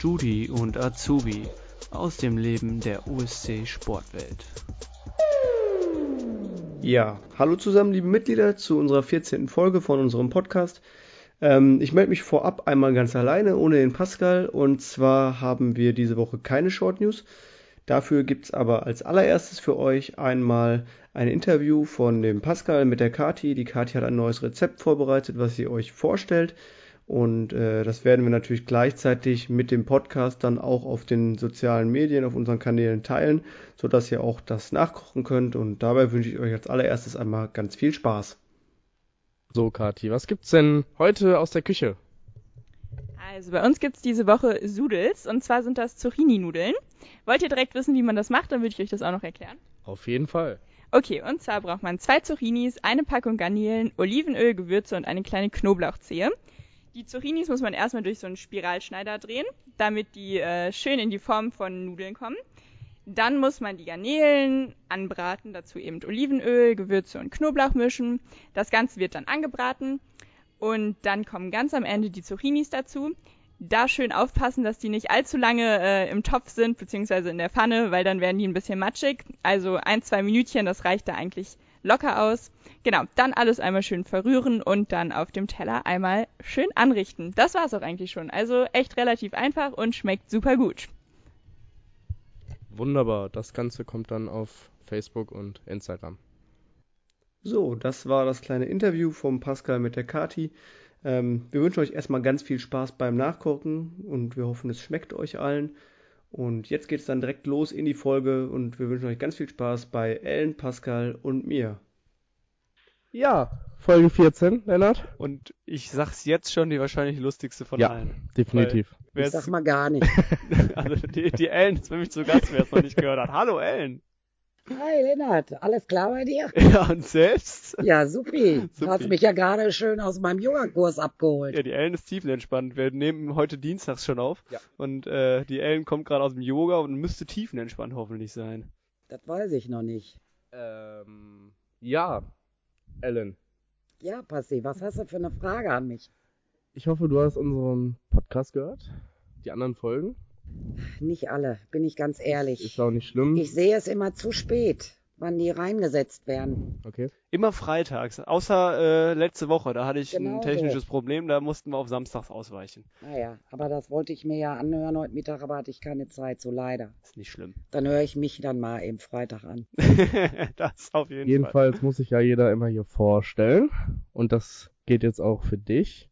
Studi und Azubi aus dem Leben der USC Sportwelt. Ja, hallo zusammen, liebe Mitglieder, zu unserer 14. Folge von unserem Podcast. Ähm, ich melde mich vorab einmal ganz alleine, ohne den Pascal. Und zwar haben wir diese Woche keine Short News. Dafür gibt es aber als allererstes für euch einmal ein Interview von dem Pascal mit der Kati. Die Kati hat ein neues Rezept vorbereitet, was sie euch vorstellt. Und äh, das werden wir natürlich gleichzeitig mit dem Podcast dann auch auf den sozialen Medien, auf unseren Kanälen teilen, sodass ihr auch das nachkochen könnt. Und dabei wünsche ich euch als allererstes einmal ganz viel Spaß. So, Kati, was gibt's denn heute aus der Küche? Also bei uns gibt's diese Woche Sudels und zwar sind das Zucchini-Nudeln. Wollt ihr direkt wissen, wie man das macht, dann würde ich euch das auch noch erklären. Auf jeden Fall. Okay, und zwar braucht man zwei Zucchinis, eine Packung Garnelen, Olivenöl, Gewürze und eine kleine Knoblauchzehe. Die Zucchinis muss man erstmal durch so einen Spiralschneider drehen, damit die äh, schön in die Form von Nudeln kommen. Dann muss man die Garnelen anbraten, dazu eben Olivenöl, Gewürze und Knoblauch mischen. Das Ganze wird dann angebraten und dann kommen ganz am Ende die Zucchinis dazu. Da schön aufpassen, dass die nicht allzu lange äh, im Topf sind, beziehungsweise in der Pfanne, weil dann werden die ein bisschen matschig. Also ein, zwei Minütchen, das reicht da eigentlich locker aus. Genau, dann alles einmal schön verrühren und dann auf dem Teller einmal schön anrichten. Das war's auch eigentlich schon. Also echt relativ einfach und schmeckt super gut. Wunderbar, das Ganze kommt dann auf Facebook und Instagram. So, das war das kleine Interview vom Pascal mit der Kati. Ähm, wir wünschen euch erstmal ganz viel Spaß beim Nachkochen und wir hoffen, es schmeckt euch allen. Und jetzt geht es dann direkt los in die Folge und wir wünschen euch ganz viel Spaß bei Ellen, Pascal und mir. Ja, Folge 14, Lennart. Und ich sag's jetzt schon, die wahrscheinlich lustigste von ja, allen. definitiv. Ich sag mal gar nicht. also die, die Ellen ist nämlich zu Gast, wer es noch nicht gehört hat. Hallo Ellen. Hi Lennart, alles klar bei dir? Ja, und selbst? Ja, supi. Du Supi. hast mich ja gerade schön aus meinem Yogakurs abgeholt. Ja, die Ellen ist tiefenentspannt. Wir nehmen heute dienstags schon auf. Ja. Und äh, die Ellen kommt gerade aus dem Yoga und müsste tiefenentspannt hoffentlich sein. Das weiß ich noch nicht. Ähm, ja, Ellen. Ja, Passi, was hast du für eine Frage an mich? Ich hoffe, du hast unseren Podcast gehört. Die anderen Folgen. Nicht alle, bin ich ganz ehrlich. Ist auch nicht schlimm. Ich sehe es immer zu spät, wann die reingesetzt werden. Okay. Immer freitags. Außer äh, letzte Woche, da hatte ich Genau ein so. technisches Problem, da mussten wir auf samstags ausweichen. Naja, aber das wollte ich mir ja anhören heute Mittag, aber hatte ich keine Zeit, so leider. Ist nicht schlimm. Dann höre ich mich dann mal eben Freitag an. das auf jeden Fall. Jedenfalls muss sich ja jeder immer hier vorstellen. Und das geht jetzt auch für dich.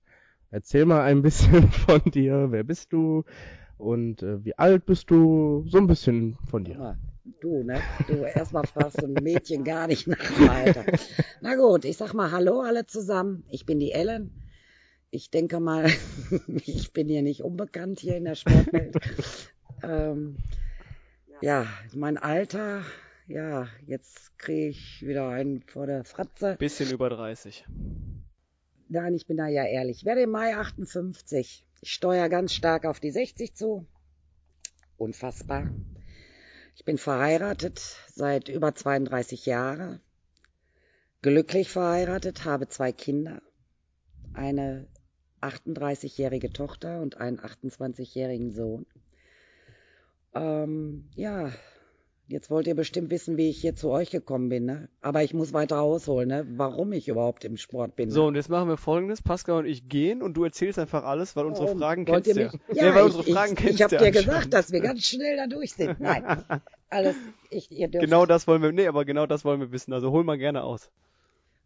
Erzähl mal ein bisschen von dir. Wer bist du? Und äh, wie alt bist du? So ein bisschen von dir. Du, ne? Du, erstmal fragst du ein Mädchen gar nicht nach dem Alter. Na gut, ich sag mal Hallo alle zusammen. Ich bin die Ellen. Ich denke mal, ich bin hier nicht unbekannt hier in der Sportwelt. ähm, ja, mein Alter, ja, jetzt kriege ich wieder einen vor der Fratze. Bisschen über 30. Nein, ich bin da ja ehrlich. Ich werde im Mai 58. Ich steuere ganz stark auf die 60 zu. Unfassbar. Ich bin verheiratet seit über 32 Jahren. Glücklich verheiratet, habe zwei Kinder. Eine 38-jährige Tochter und einen 28-jährigen Sohn. Ähm, ja, jetzt wollt ihr bestimmt wissen, wie ich hier zu euch gekommen bin, ne? Aber ich muss weiter ausholen, ne? Warum ich überhaupt im Sport bin. So, und jetzt machen wir folgendes. Pascal und ich gehen und du erzählst einfach alles, weil unsere Warum? Fragen kennst du ihr ja. mich- Ja, Ja, weil ich, unsere Fragen ich, kennst ich habe du dir gesagt, dass wir ganz schnell da durch sind. Nein, alles, ich, ihr dürft, Genau das wollen wir, nee, aber genau das wollen wir wissen. Also hol mal gerne aus.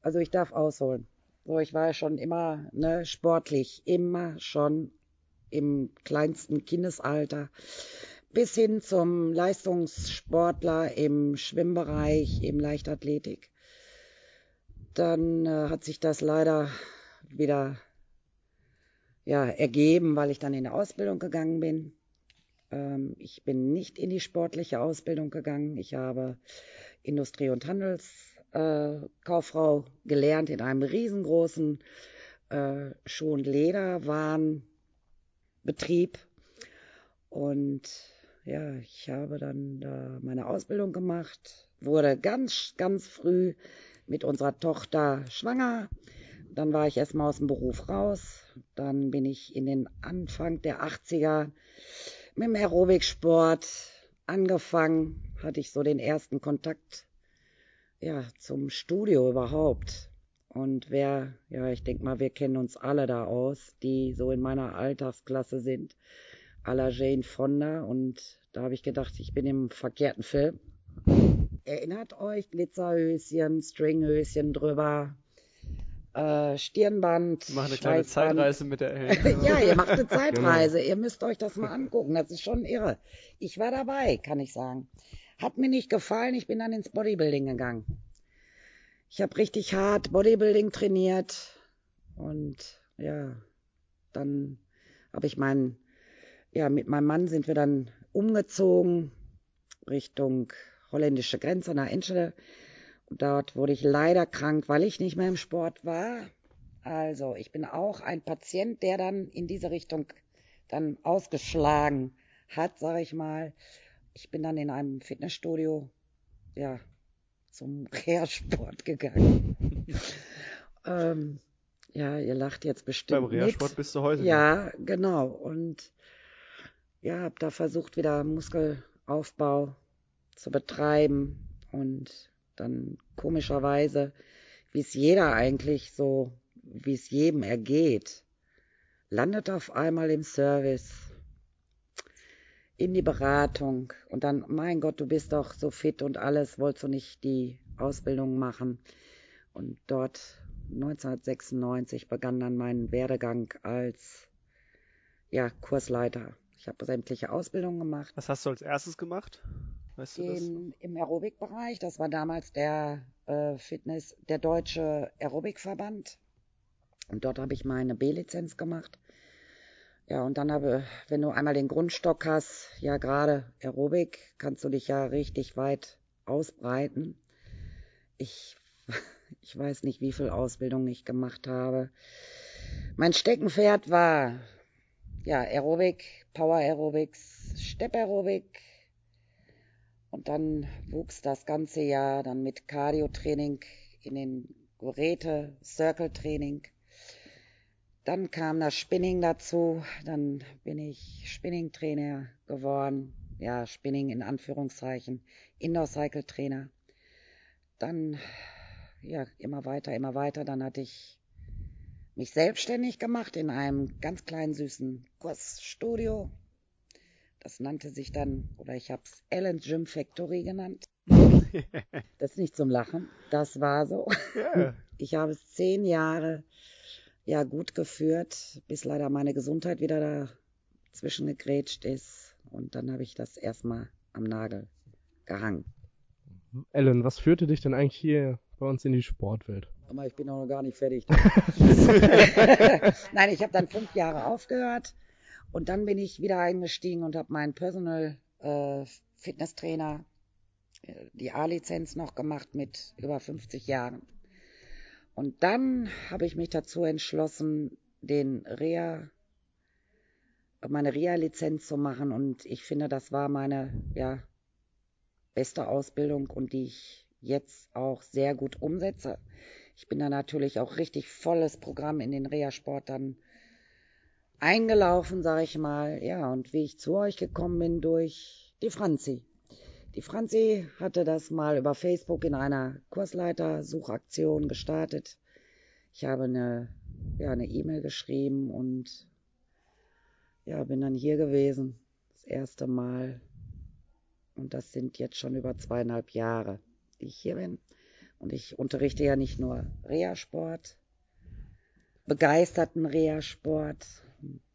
also ich darf ausholen. So, ich war ja schon immer, ne, sportlich, immer schon im kleinsten Kindesalter bis hin zum Leistungssportler im Schwimmbereich, im Leichtathletik. Dann äh, hat sich das leider wieder ja, ergeben, weil ich dann in die Ausbildung gegangen bin. Ähm, ich bin nicht in die sportliche Ausbildung gegangen. Ich habe Industrie- und Handelskauffrau äh, gelernt in einem riesengroßen äh, Schuh- und Lederwarenbetrieb. Und ja, ich habe dann da meine Ausbildung gemacht, wurde ganz, ganz früh mit unserer Tochter schwanger, dann war ich erstmal aus dem Beruf raus. Dann bin ich in den Anfang der 80er mit dem Aerobiksport angefangen. Hatte ich so den ersten Kontakt ja, zum Studio überhaupt. Und wer, ja, ich denke mal, wir kennen uns alle da aus, die so in meiner Altersklasse sind, à la Jane Fonda. Und da habe ich gedacht, ich bin im verkehrten Film. Erinnert euch, Glitzerhöschen, Stringhöschen drüber, äh, Stirnband. Machen eine kleine. Zeitreise mit der Elke. ja, ihr macht eine Zeitreise. Ihr müsst euch das mal angucken. Das ist schon irre. Ich war dabei, kann ich sagen. Hat mir nicht gefallen. Ich bin dann ins Bodybuilding gegangen. Ich habe richtig hart Bodybuilding trainiert und ja, dann habe ich meinen, ja, mit meinem Mann sind wir dann umgezogen Richtung holländische Grenze nach Enschede. Und dort wurde ich leider krank, weil ich nicht mehr im Sport war. Also, ich bin auch ein Patient, der dann in diese Richtung dann ausgeschlagen hat, sage ich mal. Ich bin dann in einem Fitnessstudio, ja, zum Reha-Sport gegangen. ähm, ja, ihr lacht jetzt bestimmt Beim Reha-Sport bist du heute. Ja, genau. Und ja, habe da versucht, wieder Muskelaufbau zu betreiben und dann komischerweise, wie es jeder eigentlich so, wie es jedem ergeht, landet auf einmal im Service, in die Beratung und dann, mein Gott, du bist doch so fit und alles, wolltest du nicht die Ausbildung machen? Und dort 1996 begann dann mein Werdegang als ja, Kursleiter. Ich habe sämtliche Ausbildungen gemacht. Was hast du als erstes gemacht? Weißt du? In, Im Aerobikbereich, das war damals der äh, Fitness, der deutsche Aerobikverband. Und dort habe ich meine B-Lizenz gemacht. Ja, und dann habe, wenn du einmal den Grundstock hast, ja gerade Aerobik, kannst du dich ja richtig weit ausbreiten. Ich, ich weiß nicht, wie viel Ausbildung ich gemacht habe. Mein Steckenpferd war ja Aerobik, Power Aerobics, Step Aerobik. Und dann wuchs das ganze Jahr dann mit Cardio-Training in den Geräte, Circle-Training. Dann kam das Spinning dazu. Dann bin ich Spinning-Trainer geworden. Ja, Spinning in Anführungszeichen. Indoor-Cycle-Trainer. Dann, ja, immer weiter, immer weiter. Dann hatte ich mich selbstständig gemacht in einem ganz kleinen, süßen Kursstudio. Das nannte sich dann, oder ich habe es Ellen Gym Factory genannt. Das ist nicht zum Lachen. Das war so. Ja. Ich habe es zehn Jahre ja gut geführt, bis leider meine Gesundheit wieder dazwischen gegrätscht ist. Und dann habe ich das erstmal am Nagel gehangen. Ellen, was führte dich denn eigentlich hier bei uns in die Sportwelt? Aber ich bin auch noch gar nicht fertig. Nein, ich habe dann fünf Jahre aufgehört und dann bin ich wieder eingestiegen und habe meinen Personal äh, Fitnesstrainer, äh, die A-Lizenz noch gemacht mit über 50 Jahren. Und dann habe ich mich dazu entschlossen, den Reha, meine Reha-Lizenz zu machen. Und ich finde, das war meine, ja, beste Ausbildung und die ich jetzt auch sehr gut umsetze. Ich bin da natürlich auch richtig volles Programm in den Reha-Sport dann eingelaufen, sag ich mal. Ja, und wie ich zu euch gekommen bin durch die Franzi. Die Franzi hatte das mal über Facebook in einer Kursleiter-Suchaktion gestartet. Ich habe eine, ja, eine E-Mail geschrieben und ja, bin dann hier gewesen. Das erste Mal. Und das sind jetzt schon über zweieinhalb Jahre, die ich hier bin. Und ich unterrichte ja nicht nur Reha-Sport, begeisterten Reha-Sport,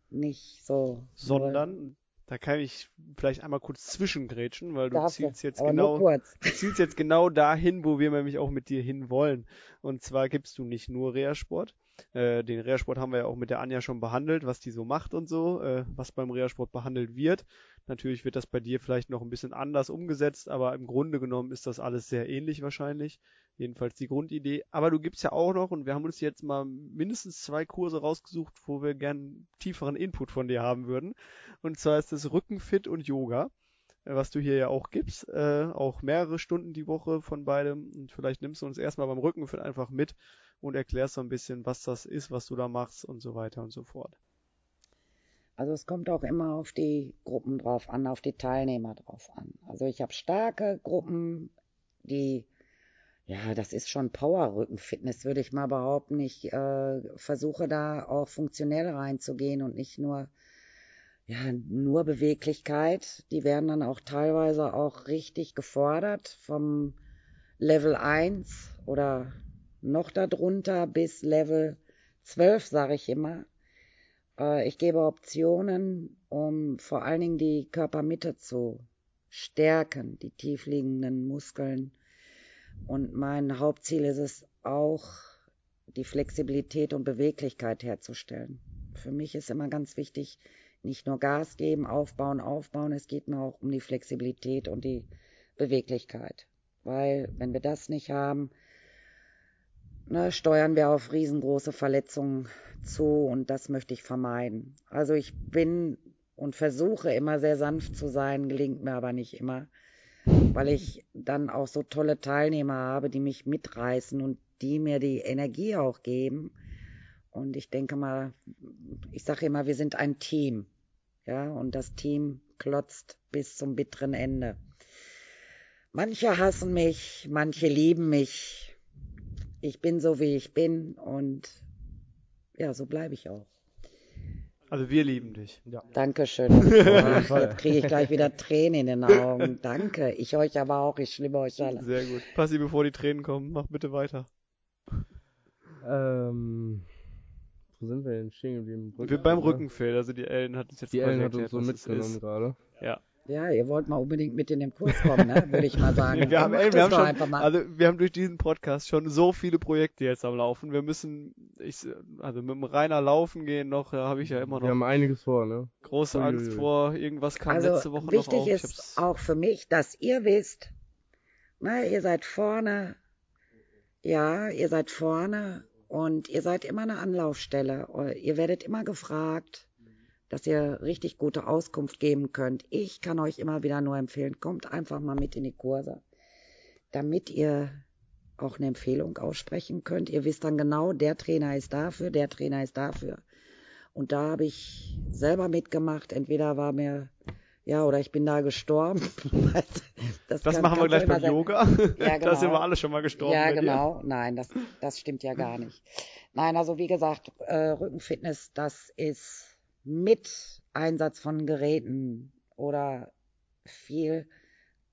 nicht so. Sondern, da kann ich vielleicht einmal kurz zwischengrätschen, weil du zielst jetzt genau, du zielst jetzt genau dahin, wo wir nämlich auch mit dir hin wollen. Und zwar gibst du nicht nur Reha-Sport. Äh, den Reha-Sport haben wir ja auch mit der Anja schon behandelt, was die so macht und so, äh, was beim Reha-Sport behandelt wird. Natürlich wird das bei dir vielleicht noch ein bisschen anders umgesetzt, aber im Grunde genommen ist das alles sehr ähnlich wahrscheinlich. Jedenfalls die Grundidee. Aber du gibst ja auch noch, und wir haben uns jetzt mal mindestens zwei Kurse rausgesucht, wo wir gern tieferen Input von dir haben würden. Und zwar ist das Rückenfit und Yoga, äh, was du hier ja auch gibst. Äh, auch mehrere Stunden die Woche von beidem. Und vielleicht nimmst du uns erstmal beim Rückenfit einfach mit und erklärst so ein bisschen, was das ist, was du da machst und so weiter und so fort. Also es kommt auch immer auf die Gruppen drauf an, auf die Teilnehmer drauf an. Also ich habe starke Gruppen, die, ja, das ist schon Power-Rückenfitness, würde ich mal behaupten. Ich äh, versuche da auch funktionell reinzugehen und nicht nur, ja, nur Beweglichkeit. Die werden dann auch teilweise auch richtig gefordert vom Level 1 oder noch darunter bis Level 12, sage ich immer. Äh, ich gebe Optionen, um vor allen Dingen die Körpermitte zu stärken, die tiefliegenden Muskeln. Und mein Hauptziel ist es auch, die Flexibilität und Beweglichkeit herzustellen. Für mich ist immer ganz wichtig, nicht nur Gas geben, aufbauen, aufbauen, es geht mir auch um die Flexibilität und die Beweglichkeit. Weil wenn wir das nicht haben, ne, steuern wir auf riesengroße Verletzungen zu und das möchte ich vermeiden. Also ich bin und versuche immer sehr sanft zu sein, gelingt mir aber nicht immer, weil ich dann auch so tolle Teilnehmer habe, die mich mitreißen und die mir die Energie auch geben. Und ich denke mal, ich sage immer, wir sind ein Team. Ja, und das Team klotzt bis zum bitteren Ende. Manche hassen mich, manche lieben mich, ich bin so, wie ich bin und ja, so bleibe ich auch. Also wir lieben dich. Ja. Dankeschön. Oh, jetzt kriege ich gleich wieder Tränen in den Augen. Danke. Ich euch aber auch. Ich liebe euch alle. Sehr gut. Passi, bevor die Tränen kommen, mach bitte weiter. Ähm, wo sind wir denn stehen geblieben? wir beim Rückenfeld. Also die Ellen hat uns jetzt Die Ellen hat uns so mitgenommen gerade. Ja. Ja, ihr wollt mal unbedingt mit in den Kurs kommen, ne? würde ich mal sagen. wir haben, ey, wir haben schon, also wir haben durch diesen Podcast schon so viele Projekte jetzt am Laufen. Wir müssen, ich, also mit dem Rainer laufen gehen noch, da habe ich ja immer noch. Wir haben einiges vor, ne? Große Uiuiui. Angst vor, irgendwas kam also letzte Woche wichtig noch. Wichtig ist auch für mich, dass ihr wisst, ne, ihr seid vorne, ja, ihr seid vorne und ihr seid immer eine Anlaufstelle. Ihr werdet immer gefragt dass ihr richtig gute Auskunft geben könnt. Ich kann euch immer wieder nur empfehlen, kommt einfach mal mit in die Kurse, damit ihr auch eine Empfehlung aussprechen könnt. Ihr wisst dann genau, der Trainer ist dafür, der Trainer ist dafür. Und da habe ich selber mitgemacht. Entweder war mir, ja, oder ich bin da gestorben. das, das kann, machen wir gleich beim sein. Yoga. Ja, genau. Da sind wir alle schon mal gestorben. Ja, genau. Nein, das, das stimmt ja gar nicht. Nein, also wie gesagt, äh, Rückenfitness, das ist mit Einsatz von Geräten oder viel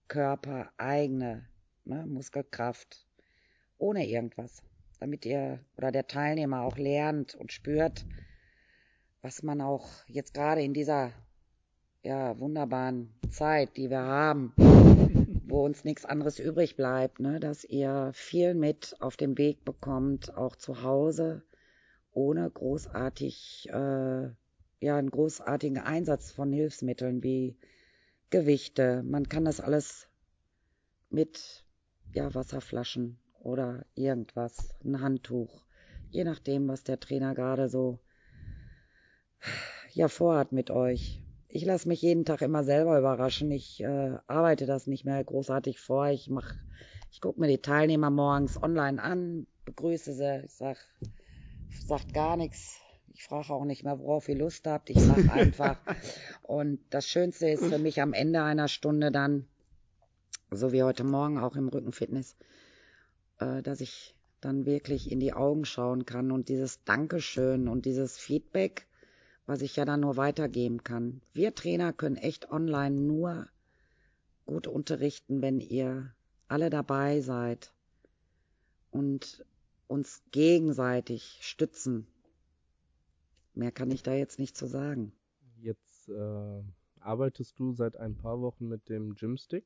körpereigene ne, Muskelkraft ohne irgendwas, damit ihr oder der Teilnehmer auch lernt und spürt, was man auch jetzt gerade in dieser ja wunderbaren Zeit, die wir haben, wo uns nichts anderes übrig bleibt, ne, dass ihr viel mit auf dem Weg bekommt, auch zu Hause, ohne großartig äh, ja einen großartigen Einsatz von Hilfsmitteln wie Gewichte. Man kann das alles mit ja, Wasserflaschen oder irgendwas, ein Handtuch, je nachdem, was der Trainer gerade so ja vorhat mit euch. Ich lasse mich jeden Tag immer selber überraschen. Ich äh, arbeite das nicht mehr großartig vor. Ich mach, ich gucke mir die Teilnehmer morgens online an, begrüße sie, ich sag, sagt gar nichts, ich frage auch nicht mehr, worauf ihr Lust habt. Ich mache einfach. und das Schönste ist für mich am Ende einer Stunde dann, so wie heute Morgen auch im Rückenfitness, äh, dass ich dann wirklich in die Augen schauen kann und dieses Dankeschön und dieses Feedback, was ich ja dann nur weitergeben kann. Wir Trainer können echt online nur gut unterrichten, wenn ihr alle dabei seid und uns gegenseitig stützen Mehr kann ich da jetzt nicht zu sagen. Jetzt äh, arbeitest du seit ein paar Wochen mit dem Gymstick.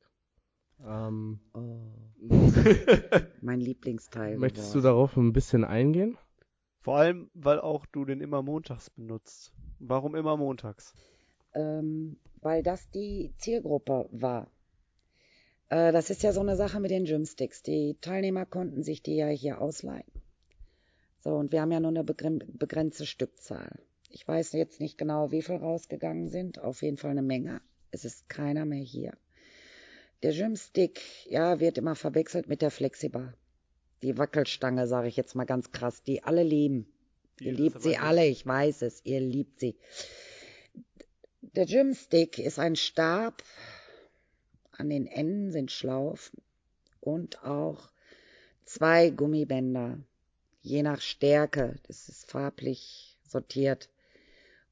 Ähm, oh. mein Lieblingsteil. Möchtest geworden. du darauf ein bisschen eingehen? Vor allem, weil auch du den immer montags benutzt. Warum immer montags? Ähm, weil das die Zielgruppe war. Äh, das ist ja so eine Sache mit den Gymsticks. Die Teilnehmer konnten sich die ja hier ausleihen. So, und wir haben ja nur eine begrenzte Stückzahl. Ich weiß jetzt nicht genau, wie viel rausgegangen sind. Auf jeden Fall eine Menge. Es ist keiner mehr hier. Der Gymstick, ja, wird immer verwechselt mit der Flexibar. die Wackelstange, sage ich jetzt mal ganz krass, die alle lieben. Ihr liebt sie alle, ich weiß es, ihr liebt sie. Der Gymstick ist ein Stab, an den Enden sind Schlaufen und auch zwei Gummibänder, je nach Stärke, das ist farblich sortiert.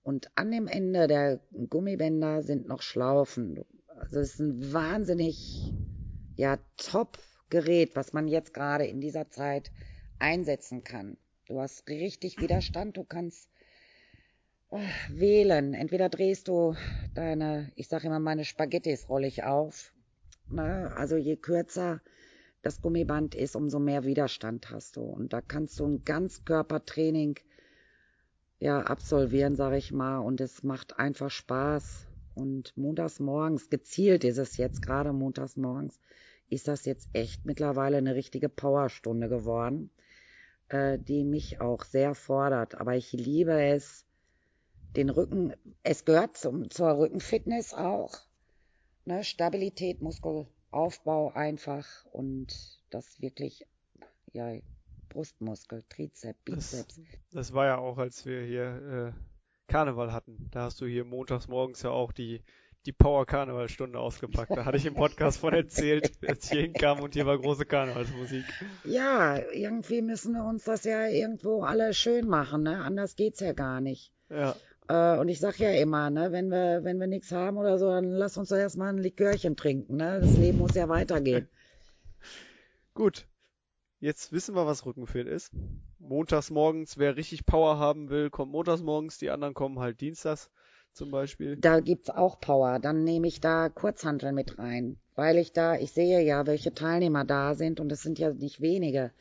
Und an dem Ende der Gummibänder sind noch Schlaufen. Also es ist ein wahnsinnig, ja, top Gerät, was man jetzt gerade in dieser Zeit einsetzen kann. Du hast richtig Widerstand, du kannst äh, wählen. Entweder drehst du deine, ich sage immer, meine Spaghettis rolle ich auf. Ne? Also je kürzer das Gummiband ist, umso mehr Widerstand hast du. Und da kannst du ein Ganzkörpertraining ja, absolvieren, sage ich mal. Und es macht einfach Spaß. Und montags morgens, gezielt ist es jetzt gerade montags morgens, ist das jetzt echt mittlerweile eine richtige Powerstunde geworden, äh, die mich auch sehr fordert. Aber ich liebe es, den Rücken, es gehört zum, zur Rückenfitness auch. Ne, Stabilität, Muskelaufbau einfach und das wirklich, ja, Brustmuskel, Trizeps, Bizeps. Das, das war ja auch, als wir hier äh, Karneval hatten. Da hast du hier montags morgens ja auch die die Power Karnevalstunde ausgepackt. Da hatte ich im Podcast von erzählt, als ich hier hinkam und hier war große Karnevalsmusik. Ja, irgendwie müssen wir uns das ja irgendwo alle schön machen, ne? Anders geht's ja gar nicht. Ja. Äh, und ich sag ja immer, ne, wenn wir, wenn wir nichts haben oder so, dann lass uns doch erstmal ein Likörchen trinken, ne? Das Leben muss ja weitergehen. Gut. Jetzt wissen wir, was Rückenfit ist. Montags morgens, wer richtig Power haben will, kommt montags morgens, die anderen kommen halt dienstags zum Beispiel? Da gibt's auch Power. Dann nehme ich da Kurzhanteln mit rein, weil ich da, ich sehe ja, welche Teilnehmer da sind und es sind ja nicht wenige.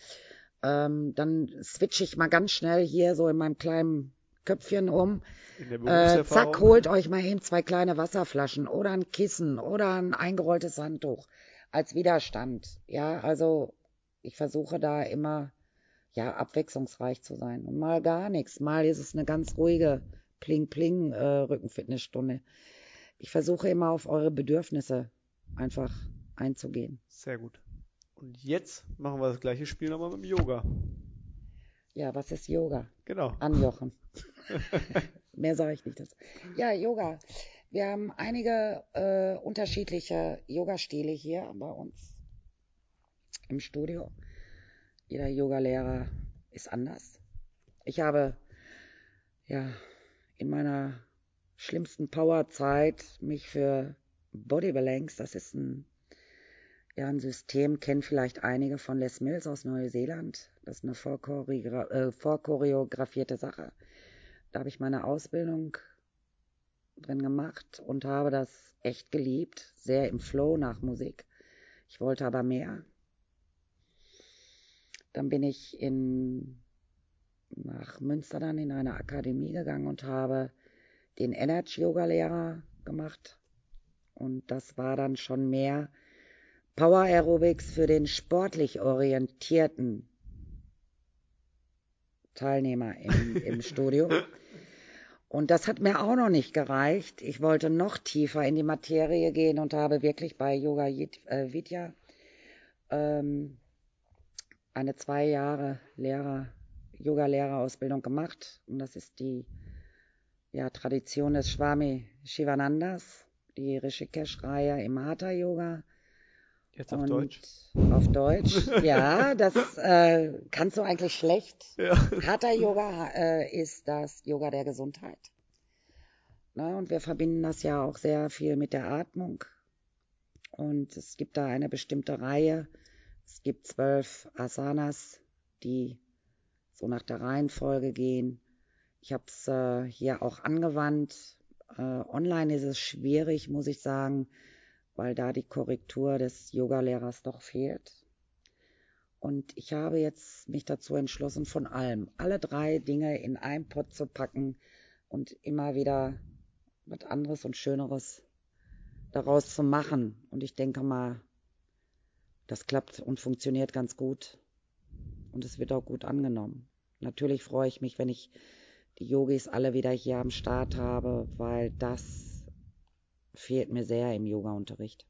Ähm, dann switche ich mal ganz schnell hier so in meinem kleinen Köpfchen um. Äh, zack, holt euch mal eben zwei kleine Wasserflaschen oder ein Kissen oder ein eingerolltes Handtuch als Widerstand. Ja, also ich versuche da immer ja abwechslungsreich zu sein und mal gar nichts. Mal ist es eine ganz ruhige Pling Pling äh, Rückenfitnessstunde. Ich versuche immer auf eure Bedürfnisse einfach einzugehen. Sehr gut. Und jetzt machen wir das gleiche Spiel nochmal mit dem Yoga. Ja, was ist Yoga? Genau. Anjochen. Mehr sage ich nicht. Das. Ja, Yoga. Wir haben einige äh, unterschiedliche Yoga-Stile hier bei uns im Studio. Jeder Yogalehrer ist anders. Ich habe ja in meiner schlimmsten Powerzeit mich für Body Balance, das ist ein, ja, ein System, kennen vielleicht einige von Les Mills aus Neuseeland. Das ist eine vorchoreogra äh, vorchoreografierte Sache. Da habe ich meine Ausbildung drin gemacht und habe das echt geliebt, sehr im Flow nach Musik. Ich wollte aber mehr. Dann bin ich in nach Münster dann in eine Akademie gegangen und habe den Energy Yoga Lehrer gemacht. Und das war dann schon mehr Power Aerobics für den sportlich orientierten Teilnehmer im, im Studio. Und das hat mir auch noch nicht gereicht. Ich wollte noch tiefer in die Materie gehen und habe wirklich bei Yoga äh, Vidya ähm, eine zwei Jahre Lehrer Yoga-Lehrerausbildung gemacht. Und das ist die ja, Tradition des Swami Shivanandas, die Rishikesh-Reihe im Hatha-Yoga. Jetzt auf und Deutsch. Auf Deutsch, ja, das äh, kannst du eigentlich schlecht. Ja. Hatha-Yoga äh, ist das Yoga der Gesundheit. Na, und wir verbinden das ja auch sehr viel mit der Atmung. Und es gibt da eine bestimmte Reihe. Es gibt zwölf Asanas, die so nach der Reihenfolge gehen. Ich habe es äh, hier auch angewandt. Äh, online ist es schwierig, muss ich sagen, weil da die Korrektur des Yogalehrers doch fehlt. Und ich habe jetzt mich dazu entschlossen, von allem, alle drei Dinge in einen Pott zu packen und immer wieder was anderes und Schöneres daraus zu machen. Und ich denke mal, das klappt und funktioniert ganz gut und es wird auch gut angenommen. Natürlich freue ich mich, wenn ich die Yogis alle wieder hier am Start habe, weil das fehlt mir sehr im Yoga-Unterricht.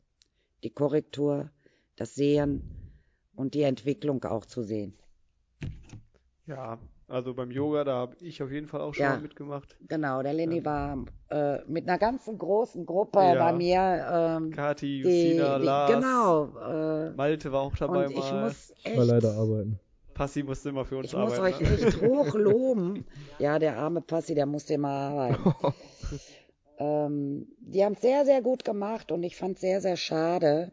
Die Korrektur, das Sehen, und die Entwicklung auch zu sehen. Ja, also beim Yoga, da habe ich auf jeden Fall auch schon Ja. mal mitgemacht. Genau, der Lenny war äh, mit einer ganzen großen Gruppe Ja. bei mir. Ähm, Kati, Justina, die, Lars, genau. Äh, Malte war auch dabei und ich mal. muss Ich war echt, leider arbeiten. Passi musste immer für uns ich muss arbeiten. euch ne? echt hoch loben. Ja, der arme Passi, der musste immer arbeiten. ähm, die haben es sehr, sehr gut gemacht und ich fand es sehr, sehr schade.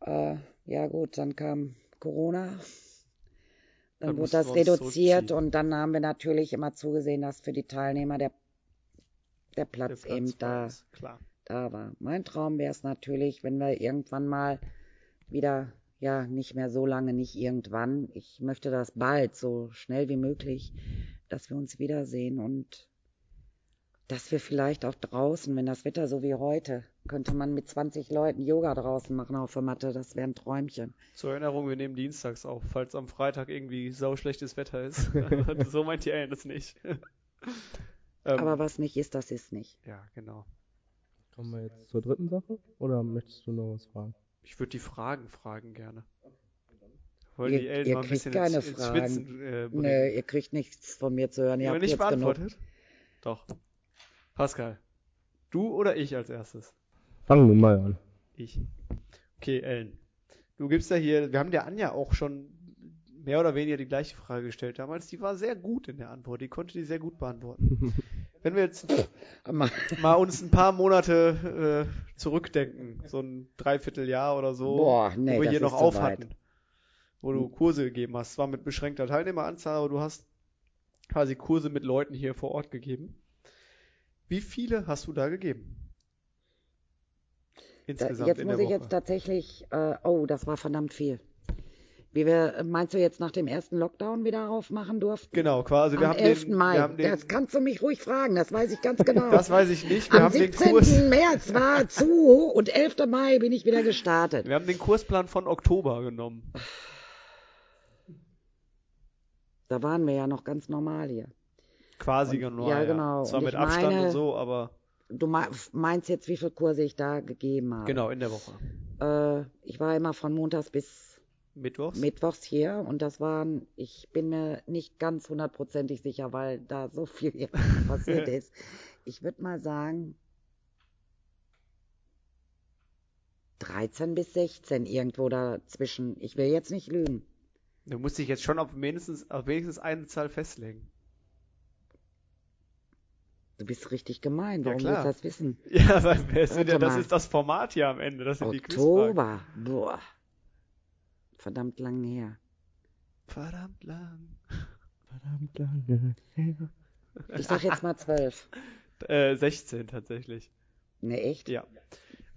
Äh, ja gut, dann kam Corona. Dann Dann wurde das uns reduziert und dann haben wir natürlich immer zugesehen, dass für die Teilnehmer der, der Der Platz, Platz eben da, Klar. da war. Mein Traum wäre es natürlich, wenn wir irgendwann mal wieder, ja, nicht mehr so lange, nicht irgendwann. Ich möchte das bald, so schnell wie möglich, dass wir uns wiedersehen und dass wir vielleicht auch draußen, wenn das Wetter so wie heute, könnte man mit 20 Leuten Yoga draußen machen auf der Matte. Das wäre ein Träumchen. Zur Erinnerung, wir nehmen dienstags auf, falls am Freitag irgendwie sauschlechtes Wetter ist. so meint die Ellen das nicht. ähm, Aber was nicht ist, das ist nicht. ja, genau. Kommen wir jetzt zur dritten Sache? Oder möchtest du noch was fragen? Ich würde die Fragen fragen gerne. Wollen Ihr- die Ellen ihr mal ein bisschen keine ins, ins Fragen. Schwitzen äh, bringen. Nö, ihr kriegt nichts von mir zu hören. Ihr habt nicht jetzt genug. beantwortet? Doch. Pascal. Du oder ich als erstes? Fangen wir mal an. Ich. Okay, Ellen. Du gibst ja hier, wir haben der Anja auch schon mehr oder weniger die gleiche Frage gestellt damals. Die war sehr gut in der Antwort. Die konnte die sehr gut beantworten. Wenn wir jetzt mal uns ein paar Monate äh, zurückdenken, so ein Dreivierteljahr oder so, Boah, nee, wo wir hier noch auf weit. hatten, wo du Kurse gegeben hast. Zwar mit beschränkter Teilnehmeranzahl, aber du hast quasi Kurse mit Leuten hier vor Ort gegeben. Wie viele hast du da gegeben? Insgesamt jetzt in muss ich Woche. jetzt tatsächlich, äh, oh, das war verdammt viel. Wie wir, meinst du jetzt nach dem ersten Lockdown wieder aufmachen durften? Genau, quasi. Wir Am haben 11. den, Mai. Haben den, das kannst du mich ruhig fragen, das weiß ich ganz genau. das weiß ich nicht. Wir Am haben den 17. Kurs. März war zu und 11. Mai bin ich wieder gestartet. Wir haben den Kursplan von Oktober genommen. Da waren wir ja noch ganz normal hier. Quasi genau. ja, genau. Zwar Und mit Abstand meine- und so, aber Du me- meinst jetzt, wie viele Kurse ich da gegeben habe? genau in der Woche. Äh, ich war immer von Montags bis Mittwochs. Mittwochs hier und das waren, ich bin mir nicht ganz hundertprozentig sicher, weil da so viel passiert ist. Ich würde mal sagen 13 bis 16 irgendwo dazwischen. Ich will jetzt nicht lügen. Du musst dich jetzt schon auf mindestens, auf wenigstens eine Zahl festlegen. Du bist richtig gemein. Ja, Warum klar. willst du das wissen? Ja, weil ja, das ist das Format hier am Ende. Das sind die Quizfragen. Oktober. Boah. Verdammt lang her. Verdammt lang. Verdammt lange her. Ich sag jetzt mal 12. Äh, 16 tatsächlich. Ne, echt? Ja.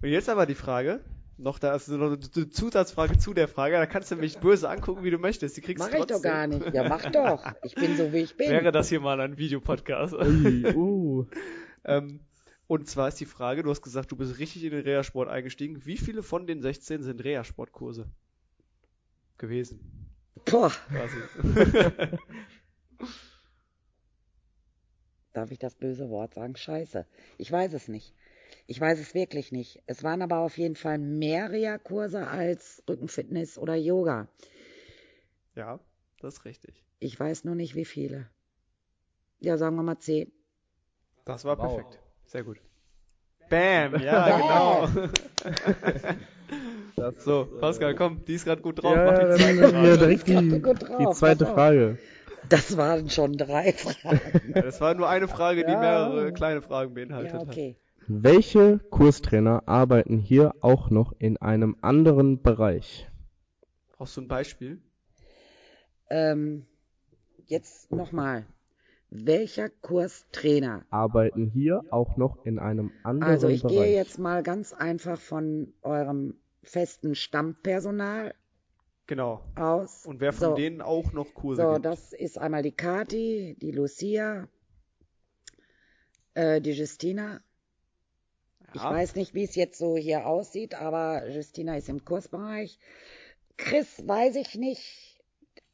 Und jetzt aber die Frage. Noch da ist noch eine Zusatzfrage zu der Frage. Da kannst du mich böse angucken, wie du möchtest. Die kriegst Mach du ich doch trotzdem. gar nicht. Ja, mach doch. Ich bin so, wie ich bin. Wäre das hier mal ein Videopodcast. Ui, uh. Ähm, und zwar ist die Frage, du hast gesagt, du bist richtig in den Reha-Sport eingestiegen. Wie viele von den 16 sind Reha-Sportkurse gewesen? Boah. Quasi. Darf ich das böse Wort sagen? Scheiße. Ich weiß es nicht. Ich weiß es wirklich nicht. Es waren aber auf jeden Fall mehr Reha-Kurse als Rückenfitness oder Yoga. ja, das ist richtig. Ich weiß nur nicht, wie viele. Ja, sagen wir mal zehn. Das war Wow. perfekt. Sehr gut. Bam, ja, genau. Das, So, Pascal, komm, die ist gerade gut drauf. ja, Mach die zweite Frage. direkt die, Gut drauf, die zweite. Frage. Das waren schon drei Fragen. Ja, Das war nur eine Frage, die Ja. mehrere kleine Fragen beinhaltet Ja, okay. Welche Kurstrainer arbeiten hier auch noch in einem anderen Bereich? Brauchst du ein Beispiel? Ähm, jetzt nochmal. Welcher Kurstrainer? Arbeiten hier auch noch in einem anderen Also ich Bereich? gehe jetzt mal ganz einfach von eurem festen Stammpersonal Genau. aus. Und wer von so, denen auch noch Kurse So, gibt. das ist einmal die Kati, die Lucia, äh, die Justina. Ich weiß nicht, wie es jetzt so hier aussieht, aber Justina ist im Kursbereich. Chris weiß ich nicht,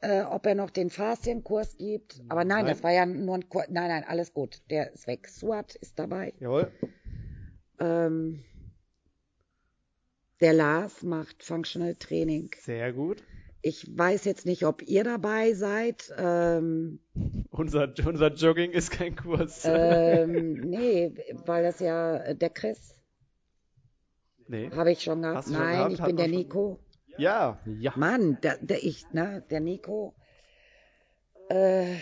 äh, ob er noch den Faszienkurs gibt. Aber nein, Nein. das war ja nur ein Kurs. Nein, nein, alles gut. Der ist weg. Suat ist dabei. Jawohl. Ähm, der Lars macht Functional Training. Sehr gut. Ich weiß jetzt nicht, ob ihr dabei seid. Ähm, Unser, unser Jogging ist kein Kurs. ähm, nee, weil das ja äh, der Chris, nee. habe ich schon gehabt. Hast du schon Nein, gehabt? ich Hat bin der schon- Nico. Ja. Ja. Mann, der, der ich, ne, der Nico. Äh,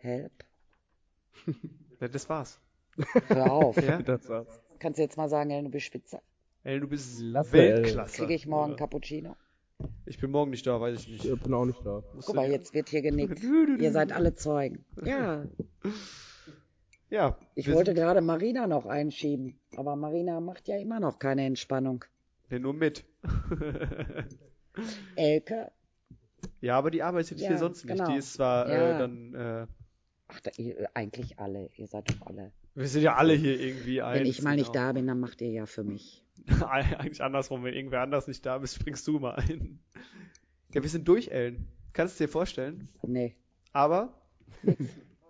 help. Das war's. Hör auf. Ja? Das war's. Kannst du jetzt mal sagen, du bist Spitze? Ey, du bist Lasse, Weltklasse. Kriege ich morgen Ja. Cappuccino? Ich bin morgen nicht da, weiß ich nicht. Ich bin auch nicht da. Guck mal, jetzt wird hier genickt. Ihr seid alle Zeugen. Ja, Ja. ich wollte sind- gerade Marina noch einschieben. Aber Marina macht ja immer noch keine Entspannung. Nee, nur mit. Elke, ja, aber die arbeitet Ja, hier sonst nicht. genau. Die ist zwar Ja. äh, dann. Äh, ach, da, ihr, eigentlich alle. Ihr seid doch alle. wir sind ja alle hier irgendwie eins. Wenn ich mal nicht genau. da bin, dann macht ihr ja für mich. Eigentlich andersrum, wenn irgendwer anders nicht da ist, springst du mal ein. Ja, wir sind durch, Ellen. Kannst du dir vorstellen? Nee, Aber,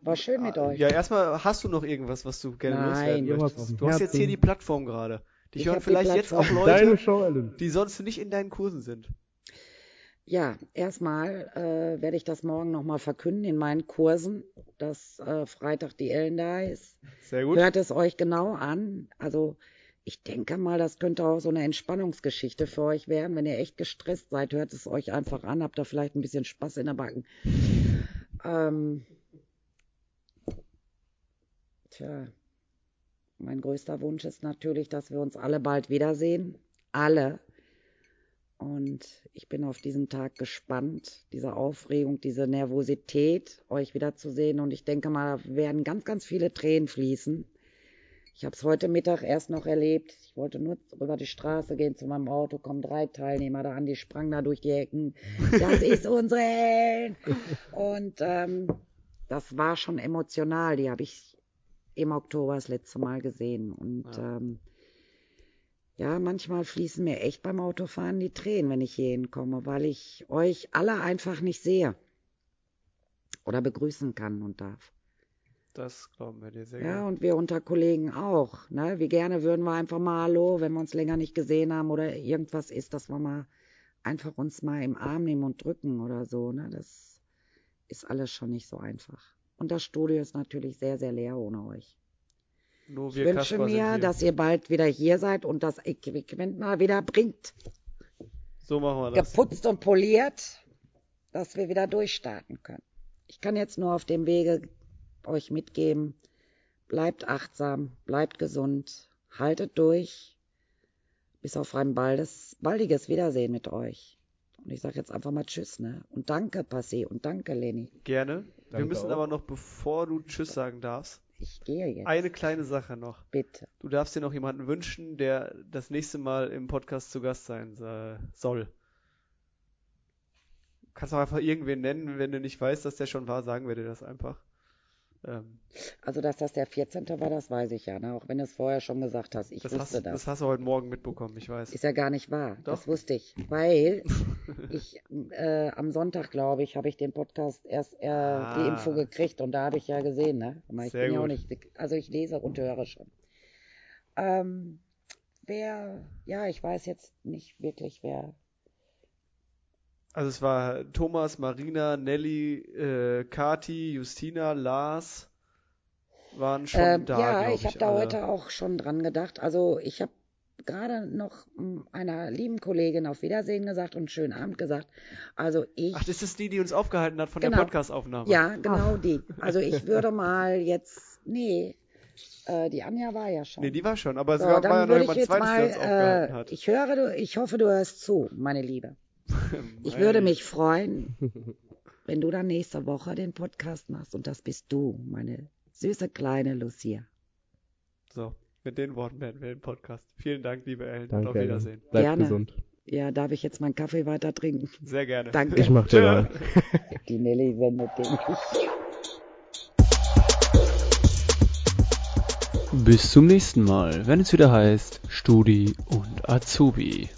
war schön mit euch. ja, erstmal hast du noch irgendwas, was du gerne Nein. loswerden möchtest. Du hast jetzt hier die Plattform gerade. Dich Ich hören vielleicht jetzt auch Plattform. Leute, Deine Show, Ellen. die sonst nicht in deinen Kursen sind. Ja, erstmal äh, werde ich das morgen nochmal verkünden in meinen Kursen, dass äh, Freitag die Ellen da ist. Sehr gut. Hört es euch genau an. Also ich denke mal, das könnte auch so eine Entspannungsgeschichte für euch werden. Wenn ihr echt gestresst seid, hört es euch einfach an. Habt da vielleicht ein bisschen Spaß in der Backen. Ähm, tja, mein größter Wunsch ist natürlich, dass wir uns alle bald wiedersehen. Alle. Und ich bin auf diesen Tag gespannt, diese Aufregung, diese Nervosität, euch wiederzusehen. Und ich denke mal, da werden ganz, ganz viele Tränen fließen. Ich habe es heute Mittag erst noch erlebt. Ich wollte nur über die Straße gehen zu meinem Auto, kommen drei Teilnehmer da an, die sprangen da durch die Ecken. Das ist unsere Held. Und ähm, das war schon emotional. Die habe ich im Oktober das letzte Mal gesehen. Und Ja. ähm, ja, manchmal fließen mir echt beim Autofahren die Tränen, wenn ich hier hinkomme, weil ich euch alle einfach nicht sehe oder begrüßen kann und darf. Das glauben wir dir sehr Ja, gerne. und wir unter Kollegen auch. Ne? Wie gerne würden wir einfach mal Hallo, wenn wir uns länger nicht gesehen haben oder irgendwas ist, dass wir mal einfach uns mal im Arm nehmen und drücken oder so. Ne? Das ist alles schon nicht so einfach. Und das Studio ist natürlich sehr, sehr leer ohne euch. Nur Ich wir wünsche Kasper sind mir, dass ihr bald wieder hier seid und das Equipment mal wieder bringt. So machen wir das. Geputzt und poliert, dass wir wieder durchstarten können. Ich kann jetzt nur auf dem Wege euch mitgeben, bleibt achtsam, bleibt gesund, haltet durch, bis auf ein baldes, baldiges Wiedersehen mit euch. Und ich sage jetzt einfach mal Tschüss, ne? Und danke, Passi, und danke, Leni. Gerne. wir Danke müssen auch. aber noch, bevor du Tschüss sagen darfst, Ich gehe jetzt. eine kleine Sache noch. Bitte. Du darfst dir noch jemanden wünschen, der das nächste Mal im Podcast zu Gast sein äh, soll. Kannst auch einfach irgendwen nennen, wenn du nicht weißt, dass der schon war, sagen wir dir das einfach. Ähm, Also, dass das der 14. war, das weiß ich ja, ne? Auch wenn du es vorher schon gesagt hast. Ich das, wusste hast, das. das hast du heute Morgen mitbekommen, ich weiß. Ist ja gar nicht wahr. Doch. Das wusste ich. Weil ich äh, am Sonntag, glaube ich, habe ich den Podcast erst äh, Ah. die Info gekriegt und da habe ich ja gesehen, ne? Aber ich Sehr bin ja auch gut. nicht. Also ich lese und höre schon. Ähm, wer, ja, ich weiß jetzt nicht wirklich, wer. Also es war Thomas, Marina, Nelly, äh, Kati, Justina, Lars waren schon Ähm, da, ja, ich habe da alle. heute auch schon dran gedacht. Also ich habe gerade noch mm, einer lieben Kollegin auf Wiedersehen gesagt und schönen Abend gesagt. Also ich. Ach, das ist die, die uns aufgehalten hat von Genau. der Podcastaufnahme. Ja, genau die. Also ich würde mal jetzt, nee, äh, die Anja war ja schon. Nee, die war schon, aber es so, war ja dann noch würde ich jemand jetzt zweites, mal, der uns aufgehalten äh, hat. ich höre, du, ich hoffe, du hörst zu, meine Liebe. Ich würde mich freuen, wenn du dann nächste Woche den Podcast machst und das bist du, meine süße kleine Lucia. So, mit den Worten werden wir den Podcast. Vielen Dank, liebe Ellen, und Danke. auf Wiedersehen. Bleib Gerne. gesund. Ja, darf ich jetzt meinen Kaffee weiter trinken? Sehr gerne. Danke. Ich mach dir mal. Die Nelly sendet den nicht. Bis zum nächsten Mal, wenn es wieder heißt Studi und Azubi.